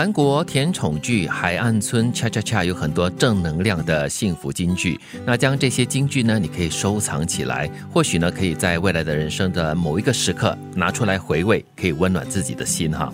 韩国甜宠剧《海岸村恰恰恰》有很多正能量的幸福金句。那将这些金句呢，你可以收藏起来，或许呢，可以在未来的人生的某一个时刻拿出来回味，可以温暖自己的心哈。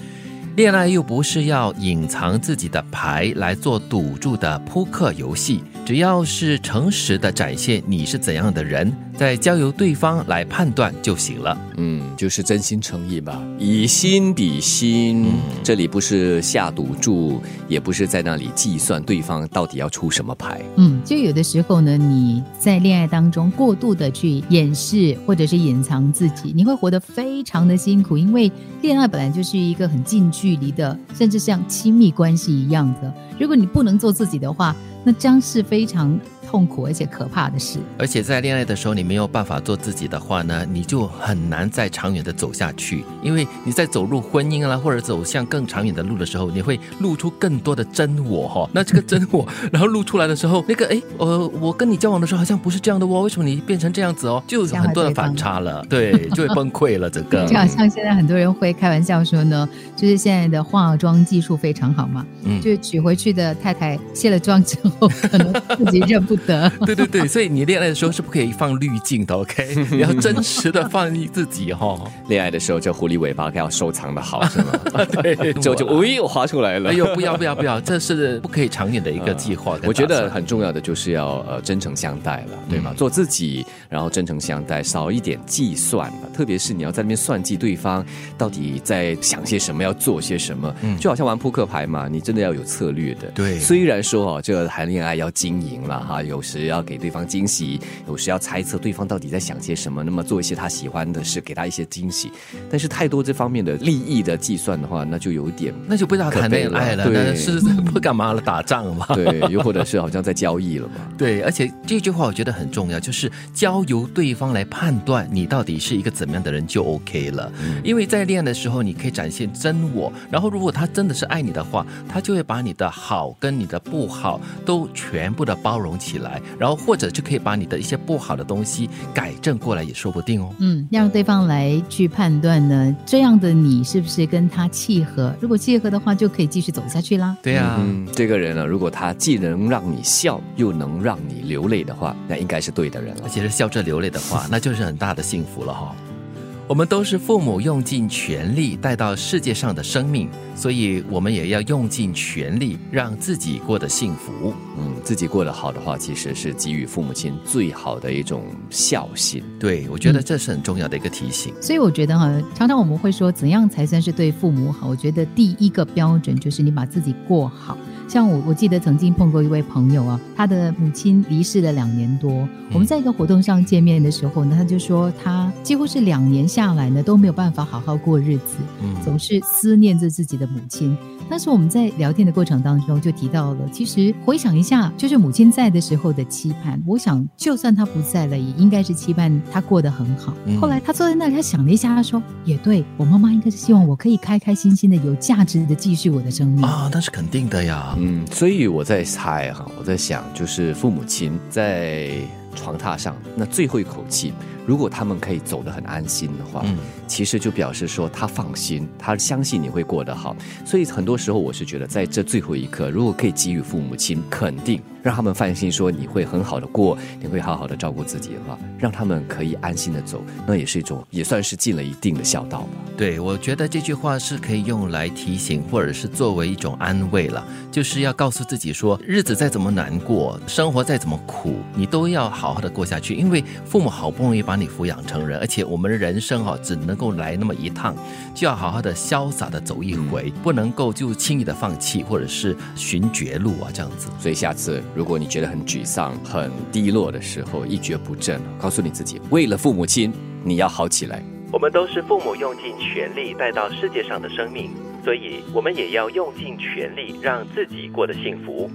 恋爱又不是要隐藏自己的牌来做赌注的扑克游戏，只要是诚实的展现你是怎样的人，再交由对方来判断就行了。嗯，就是真心诚意吧，以心比心。这里不是下赌注，也不是在那里计算对方到底要出什么牌。嗯，就有的时候呢，你在恋爱当中过度的去掩饰或者是隐藏自己，你会活得非常的辛苦，因为恋爱本来就是一个很近距离的，甚至像亲密关系一样的。如果你不能做自己的话，那将是非常。痛苦而且可怕的事，而且在恋爱的时候，你没有办法做自己的话呢，你就很难再长远的走下去。因为你在走入婚姻啊，或者走向更长远的路的时候，你会露出更多的真我哈。那这个真我，然后露出来的时候，那个哎，呃，我跟你交往的时候好像不是这样的哦，为什么你变成这样子哦？就很多的反差了，对，就会崩溃了。整个 就好像现在很多人会开玩笑说呢，就是现在的化妆技术非常好嘛，嗯，就是娶回去的太太卸了妆之后，可能自己认不。对对对，所以你恋爱的时候是不可以放滤镜的，OK？你要真实的放你自己哈。恋爱的时候，这狐狸尾巴要收藏的好，是吗？对，就就哎呦，滑出来了！哎呦，不要不要不要，这是不可以长远的一个计划。我觉得很重要的就是要呃真诚相待了，对吗？做自己，然后真诚相待，少一点计算了。特别是你要在那边算计对方到底在想些什么，要做些什么，就好像玩扑克牌嘛，你真的要有策略的。对，虽然说哦，这个谈恋爱要经营了哈。有时要给对方惊喜，有时要猜测对方到底在想些什么，那么做一些他喜欢的事，给他一些惊喜。但是太多这方面的利益的计算的话，那就有点，那就不知道谈恋爱了，对，是不干嘛了？打仗嘛，对，又或者是好像在交易了嘛。对，而且这句话我觉得很重要，就是交由对方来判断你到底是一个怎么样的人就 OK 了。因为在恋爱的时候，你可以展现真我，然后如果他真的是爱你的话，他就会把你的好跟你的不好都全部的包容起来。然后或者就可以把你的一些不好的东西改正过来，也说不定哦。嗯，让对方来去判断呢，这样的你是不是跟他契合？如果契合的话，就可以继续走下去啦。对呀，这个人呢，如果他既能让你笑，又能让你流泪的话，那应该是对的人了。而且是笑着流泪的话，那就是很大的幸福了哈。我们都是父母用尽全力带到世界上的生命，所以我们也要用尽全力让自己过得幸福。嗯，自己过得好的话，其实是给予父母亲最好的一种孝心。对，我觉得这是很重要的一个提醒。所以我觉得哈，常常我们会说，怎样才算是对父母好？我觉得第一个标准就是你把自己过好。像我，我记得曾经碰过一位朋友啊，他的母亲离世了两年多。我们在一个活动上见面的时候呢，他就说他几乎是两年下来呢都没有办法好好过日子，总是思念着自己的母亲。但是我们在聊天的过程当中就提到了，其实回想一下，就是母亲在的时候的期盼。我想，就算她不在了，也应该是期盼她过得很好。后来她坐在那里，他想了一下，她说：“也对我妈妈应该是希望我可以开开心心的、有价值的继续我的生命啊，那是肯定的呀。”嗯，所以我在猜哈，我在想，就是父母亲在床榻上那最后一口气。如果他们可以走得很安心的话，嗯，其实就表示说他放心，他相信你会过得好。所以很多时候，我是觉得在这最后一刻，如果可以给予父母亲肯定。让他们放心，说你会很好的过，你会好好的照顾自己的话，让他们可以安心的走，那也是一种，也算是尽了一定的孝道吧。对，我觉得这句话是可以用来提醒，或者是作为一种安慰了，就是要告诉自己说，日子再怎么难过，生活再怎么苦，你都要好好的过下去，因为父母好不容易把你抚养成人，而且我们的人生哈只能够来那么一趟，就要好好的潇洒的走一回，不能够就轻易的放弃，或者是寻绝路啊这样子。所以下次。如果你觉得很沮丧、很低落的时候，一蹶不振，告诉你自己，为了父母亲，你要好起来。我们都是父母用尽全力带到世界上的生命，所以我们也要用尽全力让自己过得幸福。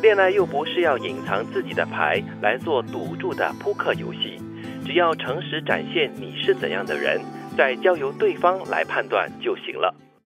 恋爱又不是要隐藏自己的牌来做赌注的扑克游戏，只要诚实展现你是怎样的人，再交由对方来判断就行了。